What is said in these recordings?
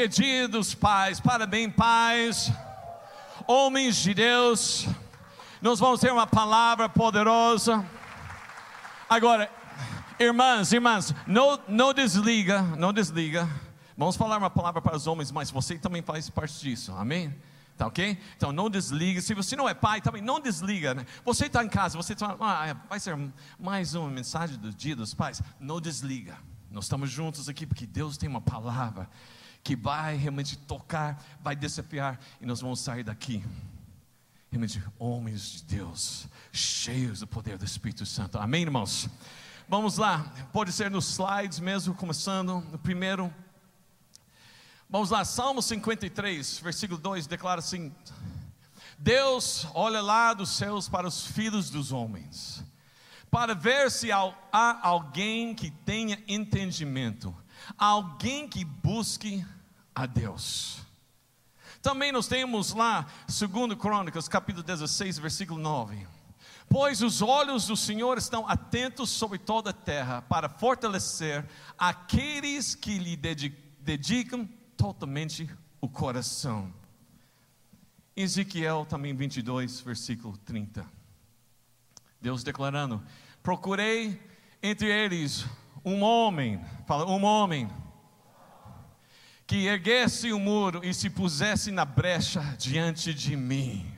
Hoje é dia dos pais, parabéns, pais, homens de Deus. Nós vamos ter uma palavra poderosa. Agora, irmãs, irmãs, não, não desliga, não desliga. Vamos falar uma palavra para os homens, mas você também faz parte disso, amém? Tá ok? Então não desliga. Se você não é pai, também não desliga. Né? Você está em casa, você está. Ah, vai ser mais uma mensagem do dia dos pais. Não desliga. Nós estamos juntos aqui porque Deus tem uma palavra que vai realmente tocar, vai desafiar e nós vamos sair daqui. Realmente, homens de Deus, cheios do poder do Espírito Santo. Amém, irmãos? Vamos lá, pode ser nos slides mesmo, começando no primeiro. Vamos lá, Salmo 53, versículo 2 declara assim: Deus olha lá dos céus para os filhos dos homens para ver se há alguém que tenha entendimento, alguém que busque a Deus. Também nós temos lá, segundo Crônicas, capítulo 16, versículo 9. Pois os olhos do Senhor estão atentos sobre toda a terra, para fortalecer aqueles que lhe dedicam totalmente o coração. Ezequiel também 22, versículo 30. Deus declarando: Procurei entre eles um homem, fala, um homem, que erguesse o muro e se pusesse na brecha diante de mim.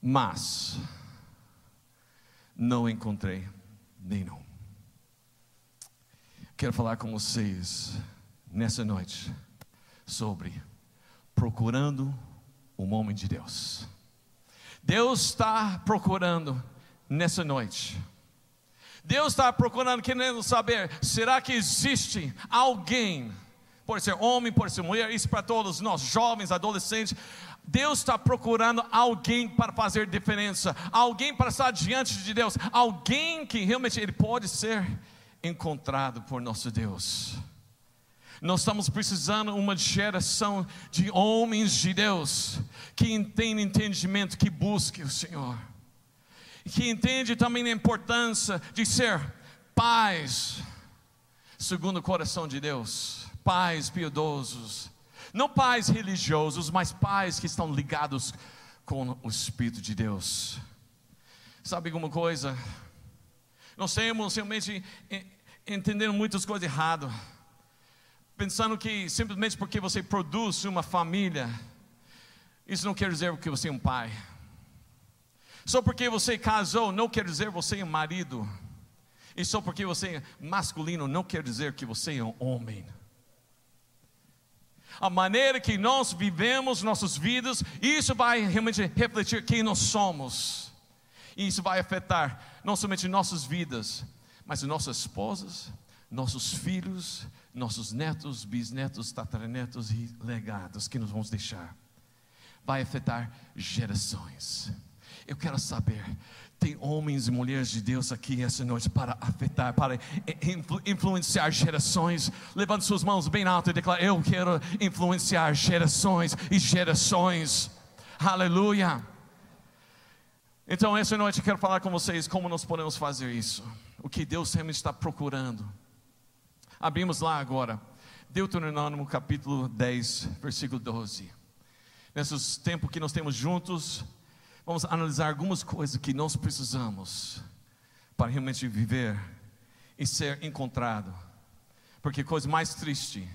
Mas não encontrei nenhum. Quero falar com vocês nessa noite sobre procurando um homem de Deus. Deus está procurando nessa noite. Deus está procurando, querendo saber: será que existe alguém, pode ser homem, pode ser mulher, isso para todos nós, jovens, adolescentes. Deus está procurando alguém para fazer diferença, alguém para estar diante de Deus, alguém que realmente ele pode ser encontrado por nosso Deus. Nós estamos precisando uma geração de homens de Deus que tem entendimento, que busque o Senhor, que entende também a importância de ser pais, segundo o coração de Deus, pais piedosos, não pais religiosos, mas pais que estão ligados com o Espírito de Deus. Sabe alguma coisa? Nós temos realmente entendendo muitas coisas erradas pensando que simplesmente porque você produz uma família, isso não quer dizer que você é um pai. Só porque você casou, não quer dizer você é um marido. E só porque você é masculino, não quer dizer que você é um homem. A maneira que nós vivemos nossas vidas, isso vai realmente refletir quem nós somos. E isso vai afetar não somente nossas vidas, mas nossas esposas, nossos filhos, nossos netos, bisnetos, tataranetos e legados que nós vamos deixar. Vai afetar gerações. Eu quero saber, tem homens e mulheres de Deus aqui essa noite para afetar, para influ, influenciar gerações. Levante suas mãos bem alto e declare: Eu quero influenciar gerações e gerações. Aleluia. Então, essa noite eu quero falar com vocês como nós podemos fazer isso. O que Deus realmente está procurando Abrimos lá agora, Deuteronômio capítulo 10, versículo 12. Nesses tempos que nós temos juntos, vamos analisar algumas coisas que nós precisamos para realmente viver e ser encontrado. Porque coisa mais triste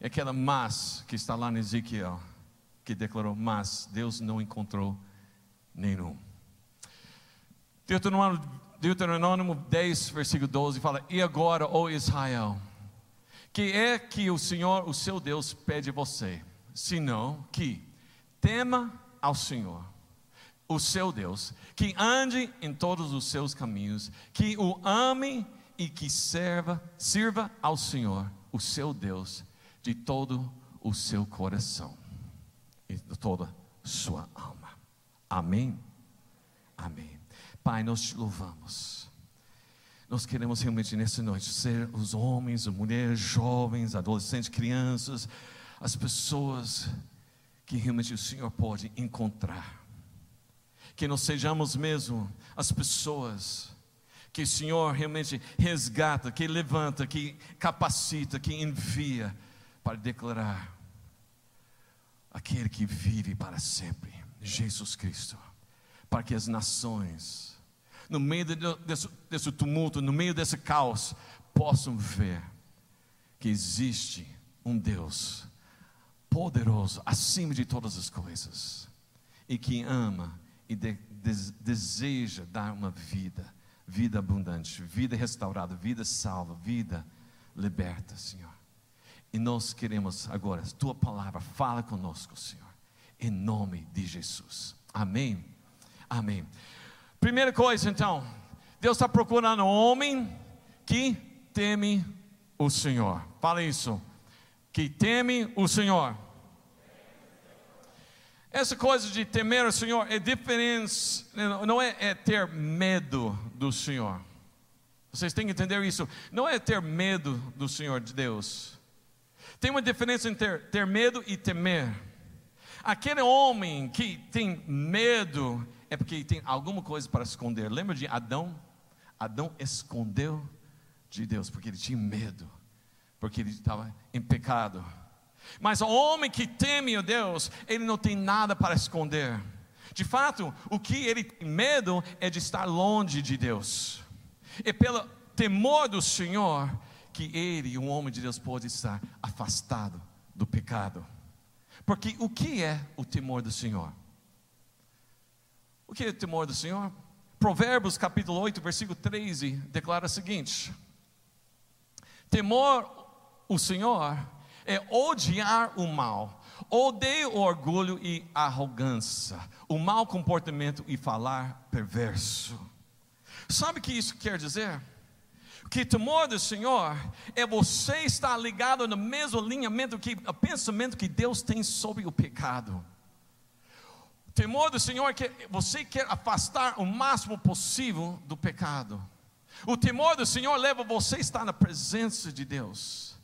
é aquela mas que está lá no Ezequiel, que declarou: Mas Deus não encontrou nenhum. Deuteronômio 10, versículo 12 fala: E agora, ó Israel, que é que o Senhor, o seu Deus, pede a você? Senão que tema ao Senhor, o seu Deus, que ande em todos os seus caminhos, que o ame e que serva, sirva ao Senhor, o seu Deus, de todo o seu coração e de toda sua alma. Amém. Amém. Pai, nós te louvamos. Nós queremos realmente nessa noite ser os homens, as mulheres, jovens, adolescentes, crianças, as pessoas que realmente o Senhor pode encontrar. Que nós sejamos mesmo as pessoas que o Senhor realmente resgata, que levanta, que capacita, que envia para declarar aquele que vive para sempre, Jesus Cristo, para que as nações, no meio desse, desse tumulto, no meio desse caos, possam ver que existe um Deus poderoso acima de todas as coisas e que ama e de, de, deseja dar uma vida, vida abundante, vida restaurada, vida salva, vida liberta, Senhor. E nós queremos agora, tua palavra fala conosco, Senhor, em nome de Jesus. Amém. Amém. Primeira coisa, então, Deus está procurando um homem que teme o Senhor. Fala isso. Que teme o Senhor. Essa coisa de temer o Senhor é diferente, não é, é ter medo do Senhor. Vocês têm que entender isso. Não é ter medo do Senhor de Deus. Tem uma diferença entre ter, ter medo e temer. Aquele homem que tem medo é porque tem alguma coisa para esconder. Lembra de Adão? Adão escondeu de Deus porque ele tinha medo, porque ele estava em pecado. Mas o homem que teme a Deus, ele não tem nada para esconder. De fato, o que ele tem medo é de estar longe de Deus. É pelo temor do Senhor que ele, um homem de Deus, pode estar afastado do pecado. Porque o que é o temor do Senhor? O que é o temor do Senhor? Provérbios capítulo 8, versículo 13, declara o seguinte: Temor o Senhor é odiar o mal, odeia o orgulho e arrogância, o mau comportamento e falar perverso. Sabe o que isso quer dizer? Que temor do Senhor é você estar ligado no mesmo alinhamento que o pensamento que Deus tem sobre o pecado. Temor do Senhor é que você quer afastar o máximo possível do pecado. O temor do Senhor leva você a estar na presença de Deus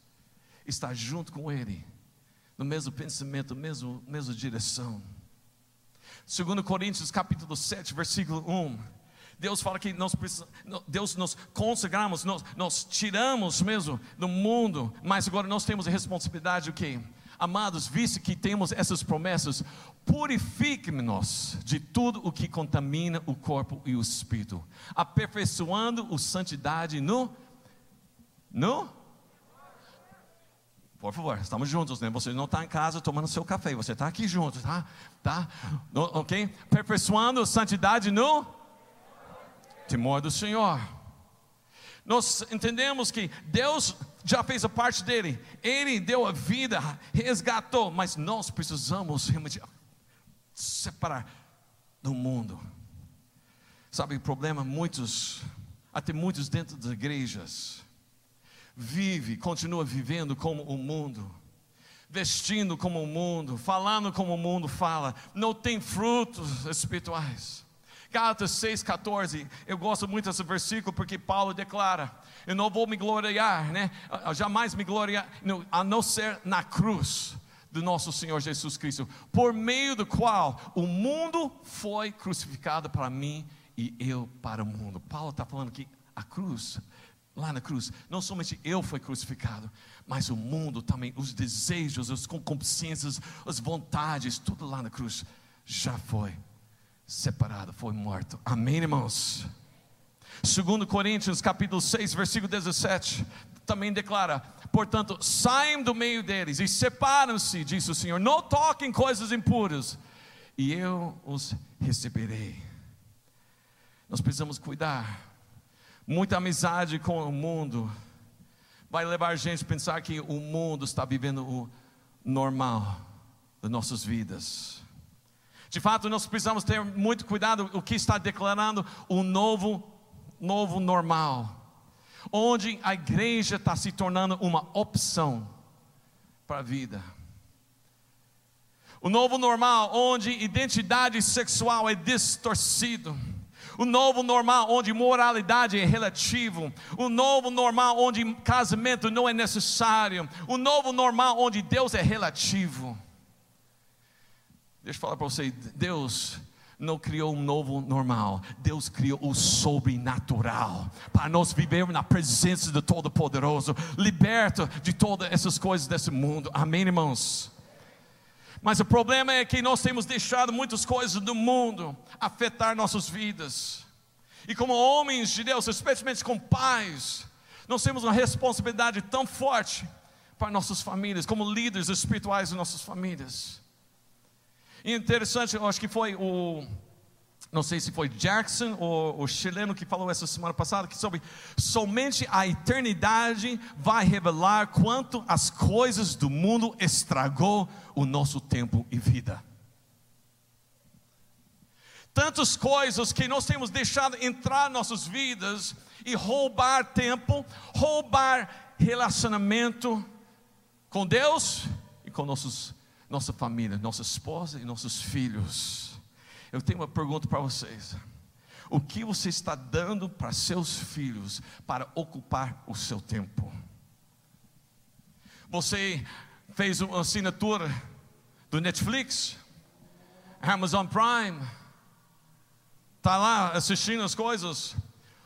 estar junto com Ele, no mesmo pensamento, mesmo mesma direção. Segundo Coríntios capítulo 7, versículo 1, Deus fala que nós Deus nos consagramos, nós, nós tiramos mesmo do mundo, mas agora nós temos a responsabilidade o que? Amados, visto que temos essas promessas, purifique-nos de tudo o que contamina o corpo e o espírito, aperfeiçoando a santidade no no por favor, estamos juntos, né? Você não está em casa tomando seu café, você está aqui junto, tá? Tá? Ok? Aperfeiçoando santidade no temor do Senhor. Nós entendemos que Deus já fez a parte dele, Ele deu a vida, resgatou, mas nós precisamos realmente separar do mundo. Sabe o problema? Muitos, até muitos dentro das igrejas, vive, continua vivendo como o mundo, vestindo como o mundo, falando como o mundo fala, não tem frutos espirituais. Gálatas 6,14, eu gosto muito desse versículo porque Paulo declara: Eu não vou me gloriar, né? jamais me gloriar, a não ser na cruz do nosso Senhor Jesus Cristo, por meio do qual o mundo foi crucificado para mim e eu para o mundo. Paulo está falando que a cruz lá na cruz, não somente eu fui crucificado, mas o mundo também, os desejos, as concupiscências, as vontades, tudo lá na cruz já foi separado, foi morto. Amém, irmãos? Segundo Coríntios, capítulo 6, versículo 17, também declara: "Portanto, saiam do meio deles e separam-se", disse o Senhor, "não toquem coisas impuras, e eu os receberei". Nós precisamos cuidar Muita amizade com o mundo vai levar a gente a pensar que o mundo está vivendo o normal das nossas vidas. De fato, nós precisamos ter muito cuidado o que está declarando o novo, novo normal, onde a igreja está se tornando uma opção para a vida. O novo normal, onde identidade sexual é distorcido o novo normal onde moralidade é relativo, o novo normal onde casamento não é necessário, o novo normal onde Deus é relativo. Deixa eu falar para você, Deus não criou um novo normal, Deus criou o sobrenatural, para nós vivermos na presença do Todo-Poderoso, liberto de todas essas coisas desse mundo, amém, irmãos? Mas o problema é que nós temos deixado muitas coisas do mundo afetar nossas vidas, e como homens de Deus, especialmente como pais, nós temos uma responsabilidade tão forte para nossas famílias, como líderes espirituais de nossas famílias. E interessante, eu acho que foi o, não sei se foi Jackson ou o chileno que falou essa semana passada, que sobre somente a eternidade vai revelar quanto as coisas do mundo estragou o nosso tempo e vida. Tantas coisas que nós temos deixado entrar em nossas vidas e roubar tempo, roubar relacionamento com Deus e com nossos nossa família, nossa esposa e nossos filhos. Eu tenho uma pergunta para vocês. O que você está dando para seus filhos para ocupar o seu tempo? Você fez uma assinatura do Netflix, Amazon Prime, está lá assistindo as coisas,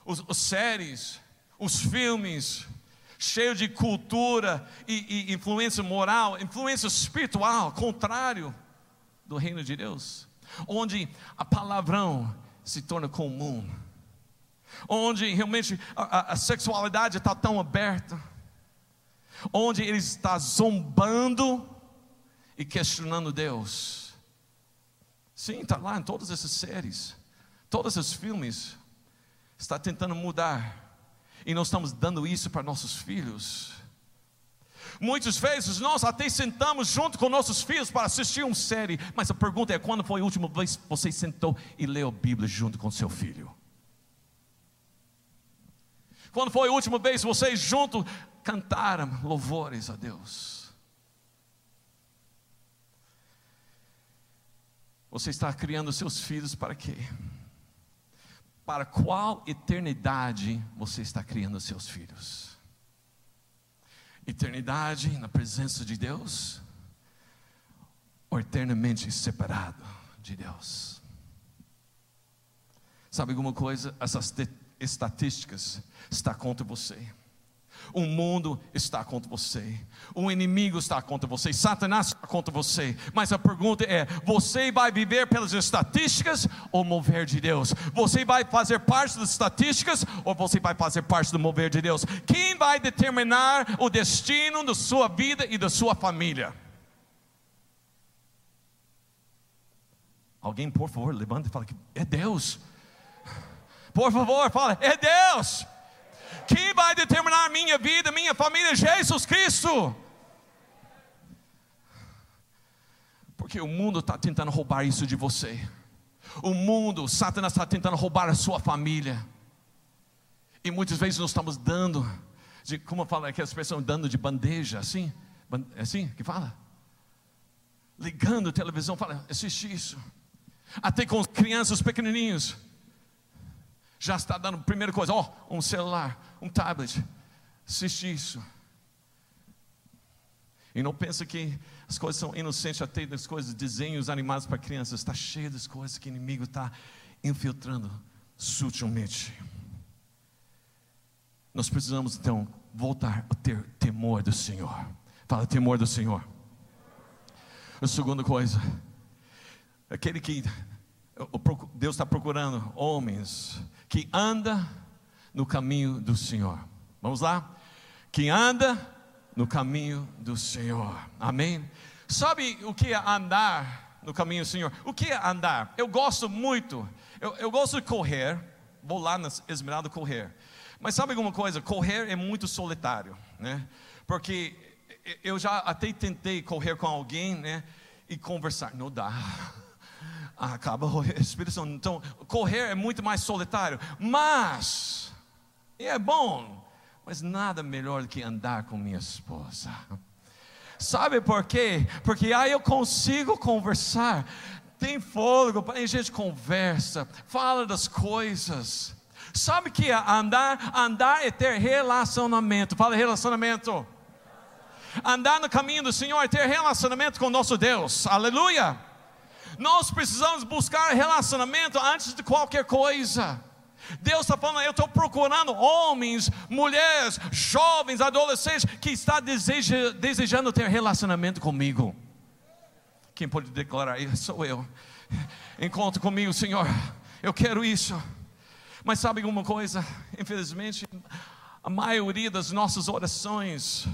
os, as séries, os filmes, cheio de cultura e, e influência moral, influência espiritual, contrário do reino de Deus, onde a palavrão se torna comum, onde realmente a, a, a sexualidade está tão aberta, onde ele está zombando e questionando Deus. Sim, está lá em todas essas séries, todos esses filmes, está tentando mudar e nós estamos dando isso para nossos filhos. Muitas vezes nós até sentamos junto com nossos filhos para assistir uma série, mas a pergunta é: quando foi a última vez que você sentou e leu a Bíblia junto com seu filho? Quando foi a última vez que vocês juntos cantaram louvores a Deus? Você está criando seus filhos para quê? para qual eternidade você está criando seus filhos? Eternidade na presença de Deus ou eternamente separado de Deus? Sabe alguma coisa? Essas estatísticas estão contra você. O mundo está contra você, o inimigo está contra você, Satanás está contra você. Mas a pergunta é: você vai viver pelas estatísticas ou mover de Deus? Você vai fazer parte das estatísticas ou você vai fazer parte do mover de Deus? Quem vai determinar o destino da sua vida e da sua família? Alguém, por favor, levanta e fala que é Deus. Por favor, fala, é Deus. Quem vai determinar minha vida, minha família? Jesus Cristo. Porque o mundo está tentando roubar isso de você. O mundo, Satanás está tentando roubar a sua família. E muitas vezes nós estamos dando, de, como fala aquela expressão, dando de bandeja, assim? É assim que fala? Ligando a televisão, fala, assiste isso. Até com crianças pequenininhos já está dando primeira coisa, ó, oh, um celular, um tablet, assiste isso. E não pensa que as coisas são inocentes, até das coisas, desenhos animados para crianças, está cheio das coisas que o inimigo está infiltrando sutilmente. Nós precisamos então voltar a ter temor do Senhor. Fala temor do Senhor. A segunda coisa, aquele que Deus está procurando homens que anda no caminho do Senhor. Vamos lá? Que anda no caminho do Senhor. Amém? Sabe o que é andar no caminho do Senhor? O que é andar? Eu gosto muito, eu, eu gosto de correr, vou lá na Esmeralda correr. Mas sabe alguma coisa? Correr é muito solitário, né? Porque eu já até tentei correr com alguém, né? E conversar, não dá acaba o Espírito Santo. Então, correr é muito mais solitário, mas é bom, mas nada melhor do que andar com minha esposa. Sabe por quê? Porque aí eu consigo conversar, tem fôlego, a gente conversa, fala das coisas. Sabe que andar? Andar é ter relacionamento. Fala relacionamento. Andar no caminho do Senhor é ter relacionamento com nosso Deus. Aleluia. Nós precisamos buscar relacionamento antes de qualquer coisa. Deus está falando, eu estou procurando homens, mulheres, jovens, adolescentes que estão deseja, desejando ter relacionamento comigo. Quem pode declarar isso? Sou eu. Encontre comigo, Senhor. Eu quero isso. Mas sabe alguma coisa? Infelizmente, a maioria das nossas orações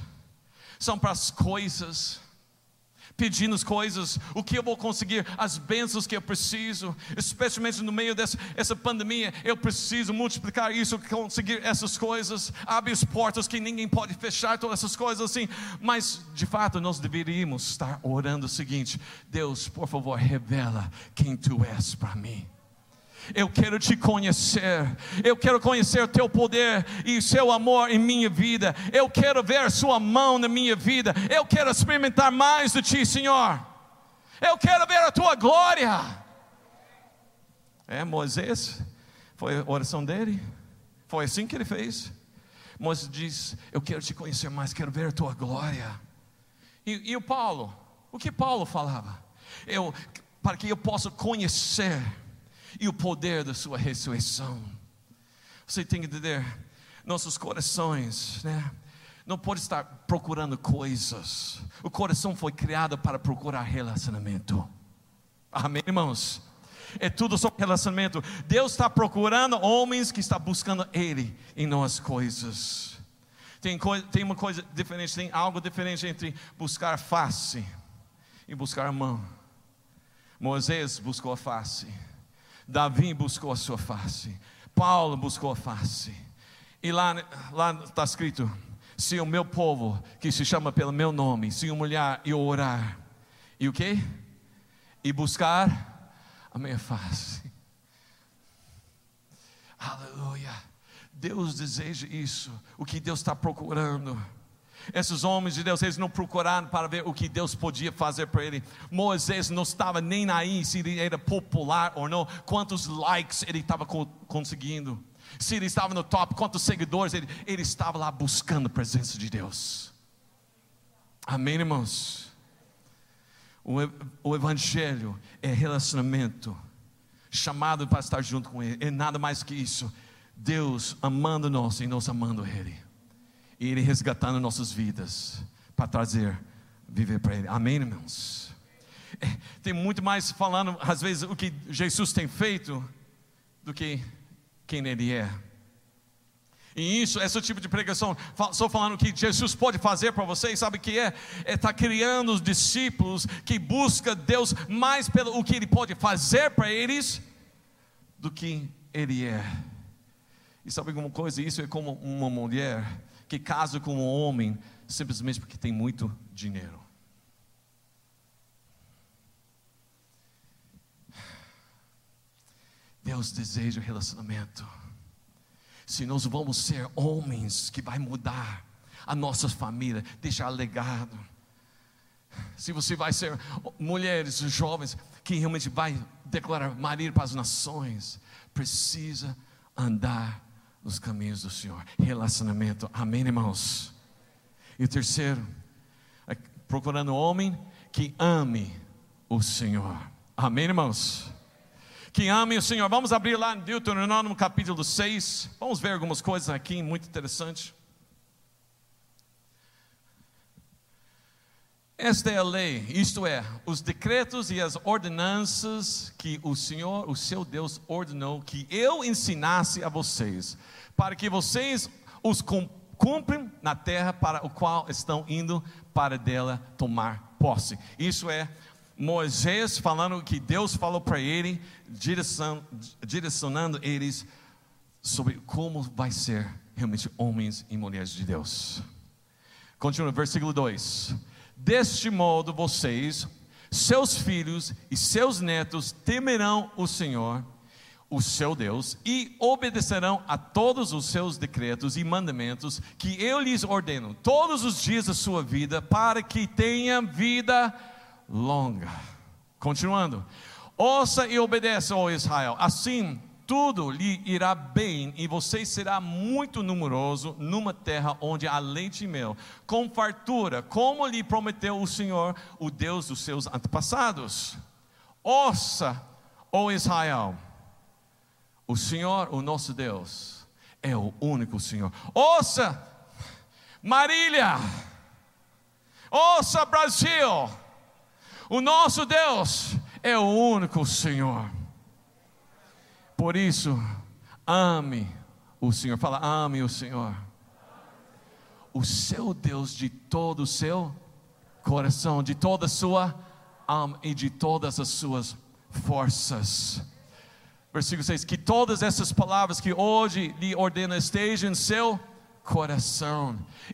são para as coisas pedindo as coisas, o que eu vou conseguir, as bênçãos que eu preciso, especialmente no meio dessa essa pandemia, eu preciso multiplicar isso, conseguir essas coisas, abre as portas que ninguém pode fechar, todas essas coisas assim, mas de fato nós deveríamos estar orando o seguinte: Deus, por favor, revela quem tu és para mim. Eu quero te conhecer, eu quero conhecer o teu poder e o seu amor em minha vida. Eu quero ver Sua mão na minha vida. Eu quero experimentar mais de Ti, Senhor. Eu quero ver a Tua glória. É, Moisés, foi a oração dele, foi assim que ele fez. Moisés diz: Eu quero te conhecer mais, quero ver a Tua glória. E, e o Paulo, o que Paulo falava? Eu, para que eu possa conhecer e o poder da sua ressurreição. Você tem que entender, nossos corações, né? Não pode estar procurando coisas. O coração foi criado para procurar relacionamento. Amém, irmãos? É tudo sobre relacionamento. Deus está procurando homens que estão buscando Ele em nós coisas. Tem, tem uma coisa diferente, tem algo diferente entre buscar face e buscar a mão. Moisés buscou a face. Davi buscou a sua face, Paulo buscou a face. E lá está escrito: se o meu povo, que se chama pelo meu nome, se humilhar e orar, e o que? E buscar a minha face. Aleluia. Deus deseja isso, o que Deus está procurando. Esses homens de Deus, eles não procuraram para ver o que Deus podia fazer para ele. Moisés não estava nem aí se ele era popular ou não, quantos likes ele estava conseguindo, se ele estava no top, quantos seguidores, ele, ele estava lá buscando a presença de Deus. Amém, irmãos? O, o Evangelho é relacionamento, chamado para estar junto com Ele, é nada mais que isso. Deus amando nós e nós amando Ele e Ele resgatando nossas vidas para trazer, viver para Ele. Amém, irmãos? É, tem muito mais falando, às vezes, o que Jesus tem feito do que quem Ele é. E isso, esse tipo de pregação, estou falando que Jesus pode fazer para vocês, sabe o que é? É tá criando os discípulos que buscam Deus mais pelo o que Ele pode fazer para eles do que Ele é. E sabe alguma coisa? Isso é como uma mulher que casa com um homem simplesmente porque tem muito dinheiro. Deus deseja relacionamento. Se nós vamos ser homens que vai mudar a nossa família, deixar legado. Se você vai ser mulheres, jovens que realmente vai declarar marido para as nações, precisa andar nos caminhos do Senhor. Relacionamento. Amém, irmãos? E o terceiro, é procurando um homem que ame o Senhor. Amém, irmãos? Que ame o Senhor. Vamos abrir lá em Deuteronômio capítulo 6. Vamos ver algumas coisas aqui muito interessantes. Esta é a lei, isto é, os decretos e as ordenanças que o Senhor, o seu Deus, ordenou que eu ensinasse a vocês, para que vocês os cumprem na terra para o qual estão indo para dela tomar posse. Isso é Moisés falando que Deus falou para ele, direcionando eles sobre como vai ser realmente homens e mulheres de Deus. Continua, versículo 2 Deste modo vocês, seus filhos e seus netos temerão o Senhor, o seu Deus, e obedecerão a todos os seus decretos e mandamentos que eu lhes ordeno todos os dias da sua vida, para que tenha vida longa. Continuando. Ouça e obedeça, ó Israel. Assim tudo lhe irá bem e você será muito numeroso numa terra onde há leite e mel, com fartura, como lhe prometeu o Senhor, o Deus dos seus antepassados. Ouça, ó Israel, o Senhor, o nosso Deus, é o único Senhor. Ouça, Marília, ouça, Brasil, o nosso Deus é o único Senhor. Por isso, ame o Senhor. Fala, ame o Senhor. O seu Deus de todo o seu coração, de toda a sua alma e de todas as suas forças. Versículo 6: Que todas essas palavras que hoje lhe ordena estejam em seu coração.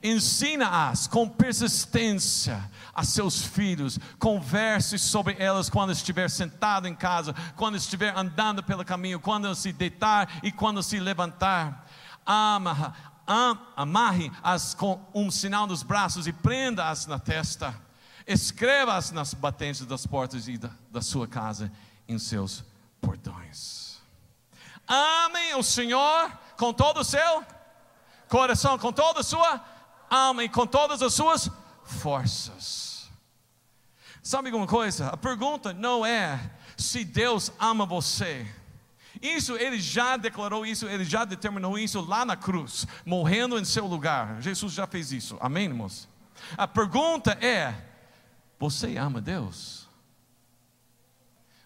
Ensina-as com persistência a seus filhos. Converse sobre elas quando estiver sentado em casa, quando estiver andando pelo caminho, quando se deitar e quando se levantar. Ama, am, amarre-as com um sinal nos braços e prenda-as na testa. Escreva-as nas batentes das portas e da, da sua casa, em seus portões. Amem o Senhor com todo o seu coração, com toda a sua alma e com todas as suas forças. Sabe alguma coisa? A pergunta não é se Deus ama você. Isso ele já declarou isso, ele já determinou isso lá na cruz, morrendo em seu lugar. Jesus já fez isso. Amém, irmãos? A pergunta é: você ama Deus?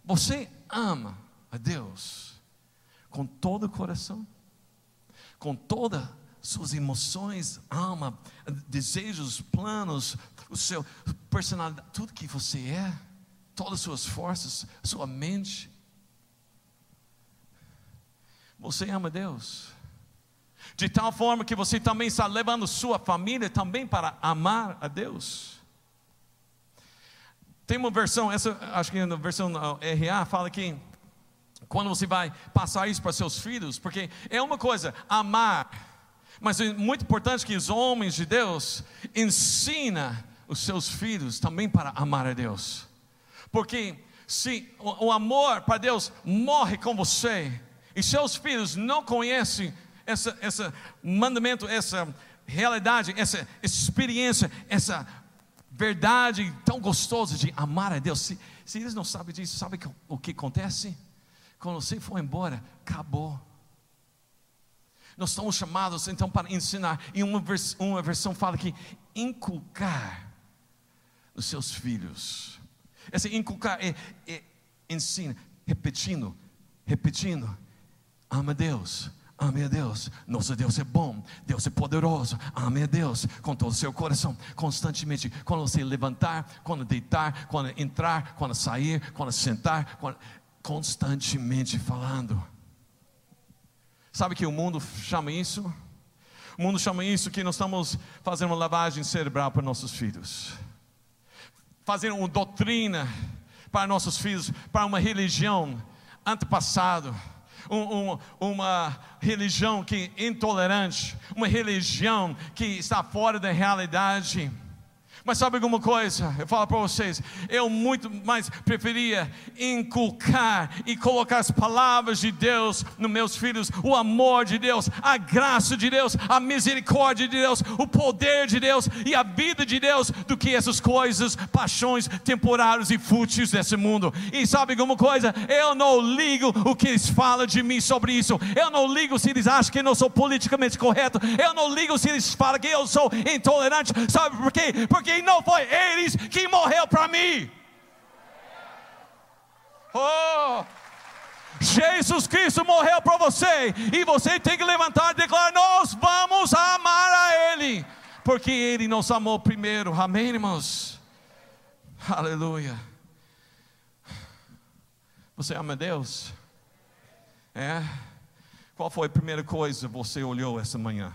Você ama a Deus com todo o coração? Com toda suas emoções, alma, desejos, planos, o seu personalidade, tudo que você é, todas as suas forças, sua mente. Você ama Deus. De tal forma que você também está levando sua família também para amar a Deus. Tem uma versão, essa acho que na versão RA fala que quando você vai passar isso para seus filhos, porque é uma coisa, amar mas é muito importante que os homens de Deus ensina os seus filhos também para amar a Deus. Porque se o, amor para Deus morre com você e seus filhos não conhecem esse, esse mandamento, essa realidade, essa experiência, essa verdade tão gostosa de amar a Deus. Se, se eles não sabem disso, sabe o que acontece? Quando você for embora, acabou. Nós somos chamados então para ensinar. E uma, uma versão fala que inculcar os seus filhos. Esse inculcar é, é ensina, repetindo, repetindo. Ama Deus, ame a Deus. Nosso Deus é bom, Deus é poderoso. Ame a Deus com todo o seu coração, constantemente. Quando você levantar, quando deitar, quando entrar, quando sair, quando sentar, quando... constantemente falando. Sabe que o mundo chama isso? O mundo chama isso que nós estamos fazendo uma lavagem cerebral para nossos filhos, fazendo uma doutrina para nossos filhos, para uma religião antepassado, um, um, uma religião que é intolerante, uma religião que está fora da realidade. Mas sabe alguma coisa? Eu falo para vocês, eu muito mais preferia inculcar e colocar as palavras de Deus nos meus filhos, o amor de Deus, a graça de Deus, a misericórdia de Deus, o poder de Deus e a vida de Deus, do que essas coisas, paixões temporárias e fúteis desse mundo. E sabe alguma coisa? Eu não ligo o que eles falam de mim sobre isso. Eu não ligo se eles acham que eu não sou politicamente correto. Eu não ligo se eles falam que eu sou intolerante. Sabe por quê? Porque quem não foi eles que morreu para mim. Oh! Jesus Cristo morreu para você, e você tem que levantar e declarar: Nós vamos amar a Ele, porque Ele nos amou primeiro, amém, irmãos? Aleluia. Você ama Deus? É? Qual foi a primeira coisa que você olhou essa manhã?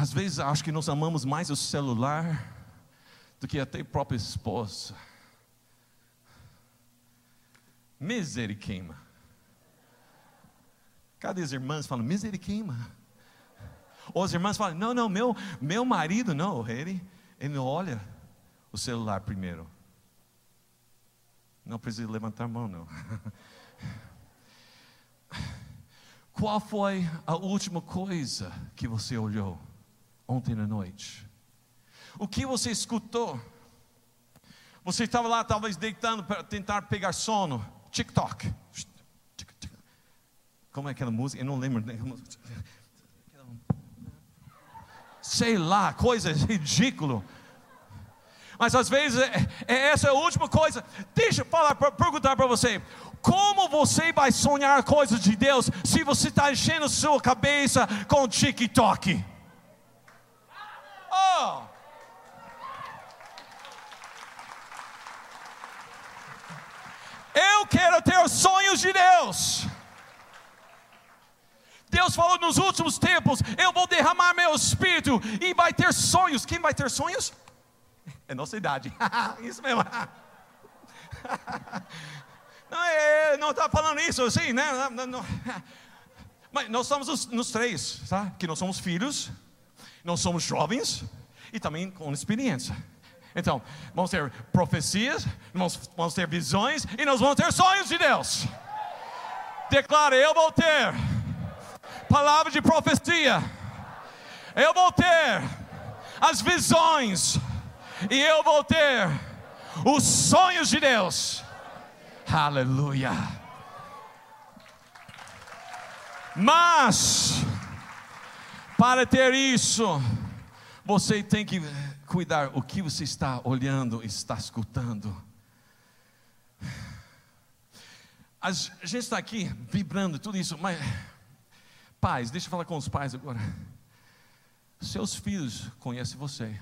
Às vezes acho que nós amamos mais o celular do que até a própria esposa. Misericórdia. Cadê as irmãs falam misericórdia? Ou as irmãs falam, não, não, meu, meu marido não, ele, ele olha o celular primeiro. Não precisa levantar a mão, não. Qual foi a última coisa que você olhou? Ontem à noite. O que você escutou? Você estava lá, talvez deitando para tentar pegar sono. TikTok. Como é aquela música? Eu não lembro. Sei lá, coisa ridícula. Mas às vezes é, é, essa é a última coisa. Deixa eu falar, perguntar para você: como você vai sonhar coisas de Deus se você está enchendo sua cabeça com TikTok? Oh! Eu quero ter os sonhos de Deus. Deus falou nos últimos tempos: Eu vou derramar meu espírito e vai ter sonhos. Quem vai ter sonhos? É nossa idade. Isso mesmo. Não é, não está falando isso assim, né? Não, não. Mas nós somos os, nos três, sabe? Que nós somos filhos, nós somos jovens e também com experiência. Então, vamos ter profecias, vamos, vamos ter visões e nós vamos ter sonhos de Deus. Declara: Eu vou ter palavra de profecia, eu vou ter as visões, e eu vou ter os sonhos de Deus. Aleluia. Mas, para ter isso, você tem que cuidar o que você está olhando, está escutando. A gente está aqui vibrando tudo isso, mas pais, deixa eu falar com os pais agora. Seus filhos conhecem você.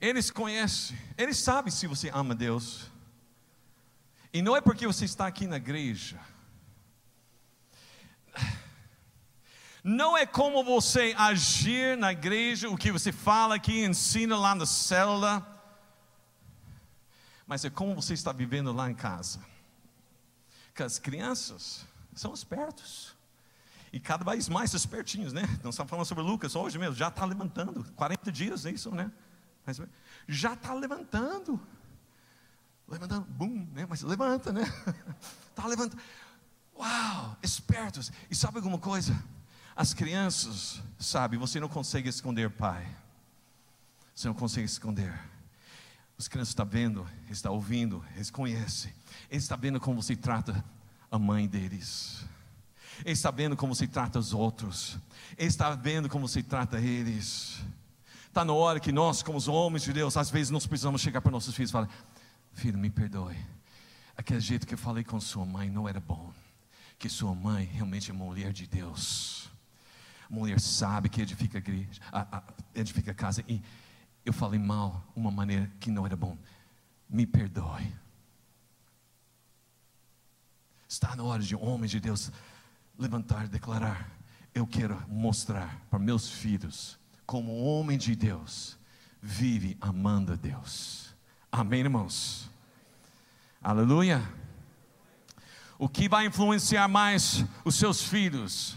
Eles conhecem, eles sabem se você ama Deus. E não é porque você está aqui na igreja. Não é como você agir na igreja, o que você fala aqui, ensina lá na célula, mas é como você está vivendo lá em casa. Porque as crianças são espertos. E cada vez mais espertinhos, né? Nós estamos falando sobre Lucas hoje mesmo, já está levantando. 40 dias, é isso, né? Mas já está levantando. Levantando, bum, né? Mas levanta, né? Está levantando. Uau, espertos. E sabe alguma coisa? As crianças, sabe, você não consegue esconder pai. Você não consegue esconder. Os crianças estão vendo, estão ouvindo, eles conhecem. Eles estão vendo como você trata a mãe deles. Eles estão vendo como você trata os outros. Eles estão vendo como você trata eles. Está na hora que nós, como os homens de Deus, às vezes nós precisamos chegar para nossos filhos e falar: Filho, me perdoe. Aquele jeito que eu falei com sua mãe não era bom. Que sua mãe realmente é mulher de Deus mulher sabe que edifica a igreja, a, a, edifica a casa, e eu falei mal, uma maneira que não era bom. Me perdoe. Está na hora de homem de Deus levantar declarar: Eu quero mostrar para meus filhos como homem de Deus vive amando a Deus. Amém, irmãos? Aleluia. O que vai influenciar mais os seus filhos?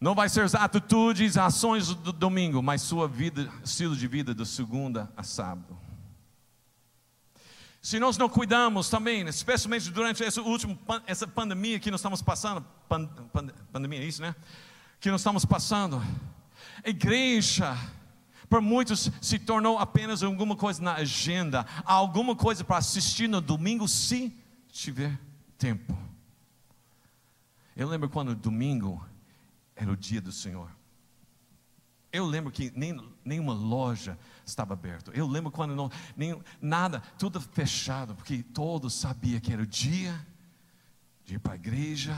Não vai ser as atitudes, ações do domingo, mas sua vida, estilo de vida de segunda a sábado. Se nós não cuidamos também, especialmente durante essa última essa pandemia que nós estamos passando, pan, pan, pandemia é isso, né? Que nós estamos passando, a igreja, para muitos se tornou apenas alguma coisa na agenda, alguma coisa para assistir no domingo, se tiver tempo. Eu lembro quando domingo era o dia do Senhor. Eu lembro que nem, nenhuma loja estava aberta. Eu lembro quando não, nem, nada, tudo fechado, porque todos sabiam que era o dia de ir para a igreja,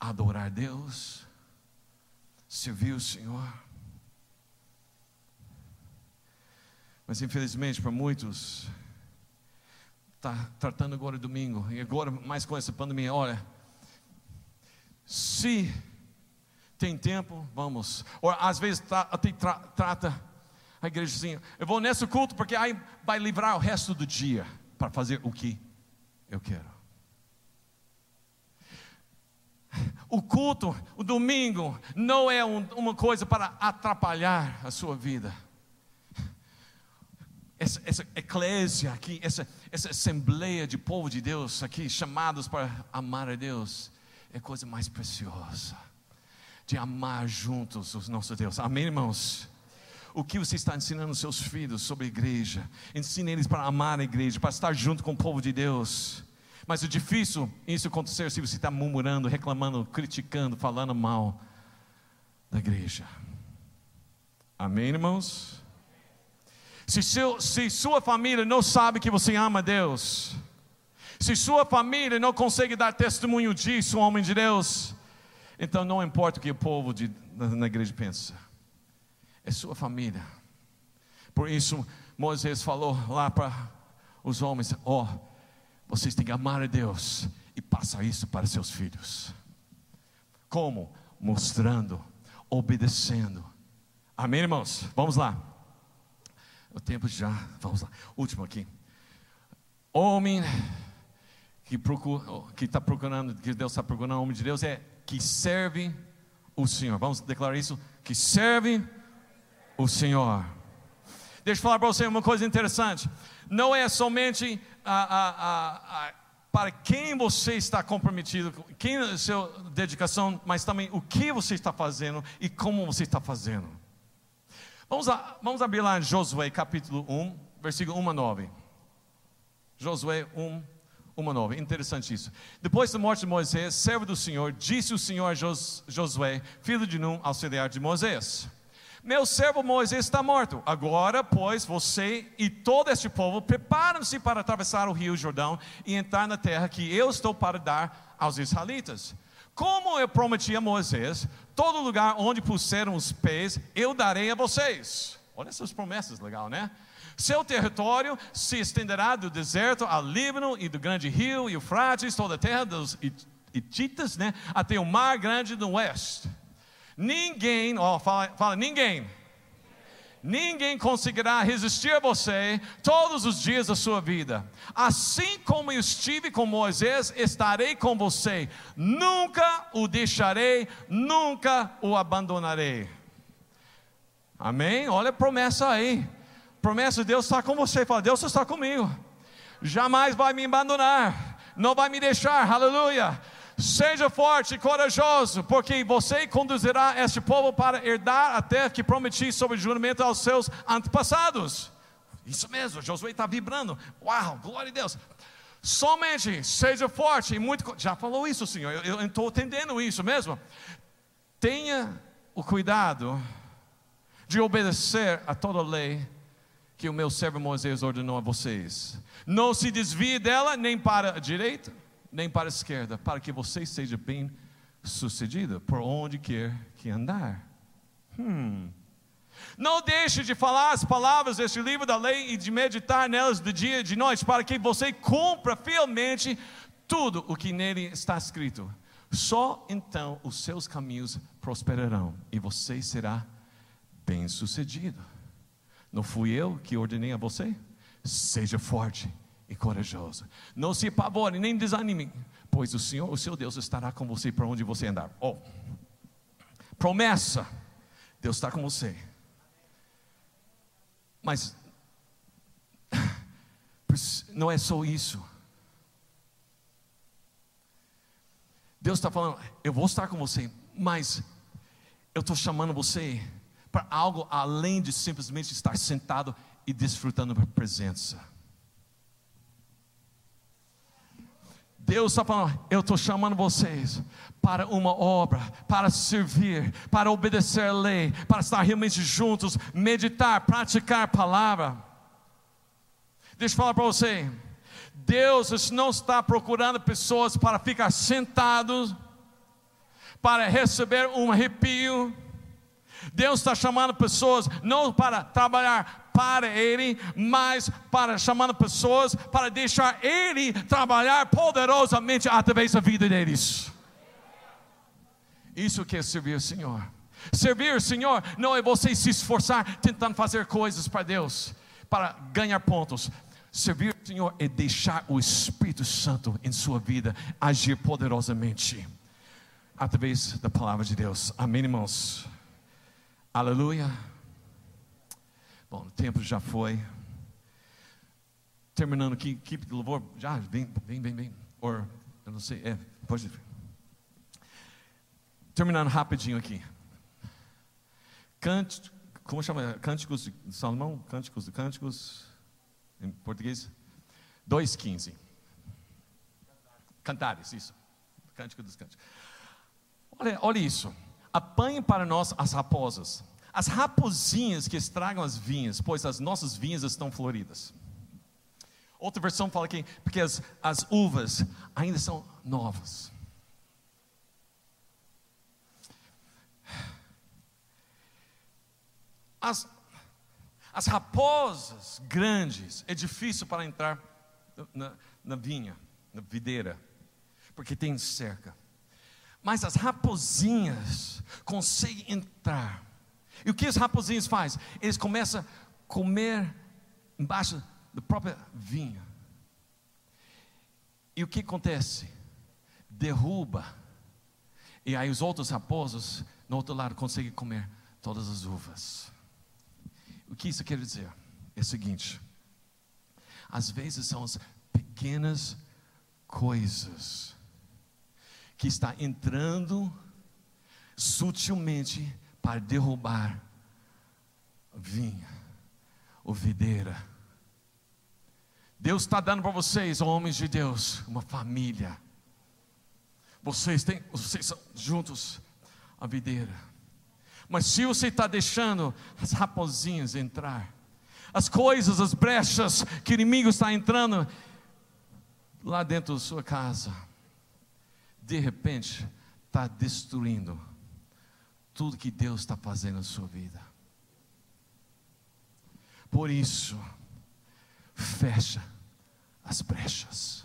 adorar Deus, servir o Senhor. Mas infelizmente para muitos, está tratando agora domingo, e agora mais com essa pandemia, olha, se tem tempo, vamos. Ou às vezes tra, tra, trata a igreja assim, eu vou nesse culto porque aí vai livrar o resto do dia para fazer o que eu quero. O culto, o domingo, não é um, uma coisa para atrapalhar a sua vida. Essa, essa eclésia aqui, essa, essa assembleia de povo de Deus aqui, chamados para amar a Deus, é coisa mais preciosa de amar juntos o nosso Deus. Amém, irmãos? O que você está ensinando seus filhos sobre a igreja? Ensine eles para amar a igreja, para estar junto com o povo de Deus. Mas é difícil isso acontecer se você está murmurando, reclamando, criticando, falando mal da igreja. Amém, irmãos? Se, seu, se sua família não sabe que você ama Deus, se sua família não consegue dar testemunho disso, homem de Deus, então não importa o que o povo de, na igreja pensa, é sua família. Por isso, Moisés falou lá para os homens: Ó, oh, vocês têm que amar a Deus e passar isso para seus filhos. Como? Mostrando, obedecendo. Amém, irmãos? Vamos lá. O tempo já, vamos lá. Último aqui. Homem que procura, que está procurando, que Deus está procurando, homem de Deus é que serve o Senhor. Vamos declarar isso? Que serve o Senhor. Deixa eu falar para você uma coisa interessante. Não é somente a, a, a, para quem você está comprometido, quem é a sua dedicação, mas também o que você está fazendo e como você está fazendo. Vamos, vamos abrir lá em Josué capítulo 1, versículo 1 a 9. Josué 1, 1 a 9. Interessante isso. Depois da morte de Moisés, servo do Senhor, disse o Senhor a Josué, filho de Num, auxiliar de Moisés meu servo Moisés está morto. Agora, pois, você e todo este povo preparam-se para atravessar o rio Jordão e entrar na terra que eu estou para dar aos israelitas. Como eu prometi a Moisés, todo lugar onde puseram os pés, eu darei a vocês. Olha essas promessas, legal, né? Seu território se estenderá do deserto ao Líbano e do grande rio e o Frates, toda a terra dos Hititas, né? Até o mar grande do oeste Ninguém, ó, fala, fala ninguém. Ninguém conseguirá resistir a você todos os dias da sua vida. Assim como eu estive com Moisés, estarei com você. Nunca o deixarei, nunca o abandonarei. Amém? Olha a promessa aí. Promessa de Deus está com você. Fala, Deus está comigo. Jamais vai me abandonar. Não vai me deixar. Aleluia. Seja forte e corajoso, porque você conduzirá este povo para herdar a terra que prometi sobre juramento aos seus antepassados. Isso mesmo, Josué está vibrando. Uau, glória a Deus. Somente seja forte e muito. Já falou isso, Senhor. Eu estou entendendo isso mesmo. Tenha o cuidado de obedecer a toda lei que o meu servo Moisés ordenou a vocês. Não se desvie dela nem para a direita nem para a esquerda, para que você seja bem sucedido por onde quer que andar. Hum. Não deixe de falar as palavras deste livro da lei e de meditar nelas de dia e de noite, para que você cumpra fielmente tudo o que nele está escrito. Só então os seus caminhos prosperarão e você será bem sucedido. Não fui eu que ordenei a você? Seja forte e corajoso. Não se apavore, nem desanime, pois o Senhor, o seu Deus, estará com você para onde você andar. Oh, promessa: Deus está com você. Mas não é só isso. Deus está falando, eu vou estar com você, mas eu estou chamando você para algo além de simplesmente estar sentado e desfrutando da presença. Deus está falando, eu estou chamando vocês para uma obra, para servir, para obedecer a lei, para estar realmente juntos, meditar, praticar a palavra. Deixa eu falar para você, Deus não está procurando pessoas para ficar sentados, para receber um arrepio. Deus está chamando pessoas não para trabalhar para Ele, mas para chamando pessoas para deixar Ele trabalhar poderosamente através da vida deles. Isso que é servir o Senhor. Servir o Senhor não é você se esforçar tentando fazer coisas para Deus, para ganhar pontos. Servir o Senhor é deixar o Espírito Santo em sua vida agir poderosamente através da palavra de Deus. Amém, irmãos? Aleluia. Bom, o tempo já foi. Terminando aqui, equipe de louvor, já, vem, vem, vem, vem. Or, eu não sei, é, pode. Terminando rapidinho aqui. Cante, como chama? Cânticos de Salomão? Cânticos de Cânticos, em português? 2,15. Cantares, isso. Cântico dos Cânticos. Olha, olha isso. Apanhe para nós as raposas, as raposinhas que estragam as vinhas, pois as nossas vinhas estão floridas. Outra versão fala que porque as, as uvas ainda são novas. As, as raposas grandes, é difícil para entrar na, na vinha, na videira, porque tem cerca. Mas as raposinhas conseguem entrar. E o que os raposinhos fazem? Eles começam a comer embaixo da própria vinha. E o que acontece? Derruba. E aí os outros raposos, no outro lado, conseguem comer todas as uvas. O que isso quer dizer? É o seguinte: às vezes são as pequenas coisas que está entrando sutilmente para derrubar a vinha, ou videira. Deus está dando para vocês, homens de Deus, uma família. Vocês têm, vocês são juntos a videira. Mas se você está deixando as raposinhas entrar, as coisas, as brechas que o inimigo está entrando lá dentro da sua casa, de repente está destruindo tudo que Deus está fazendo na sua vida. Por isso, fecha as brechas.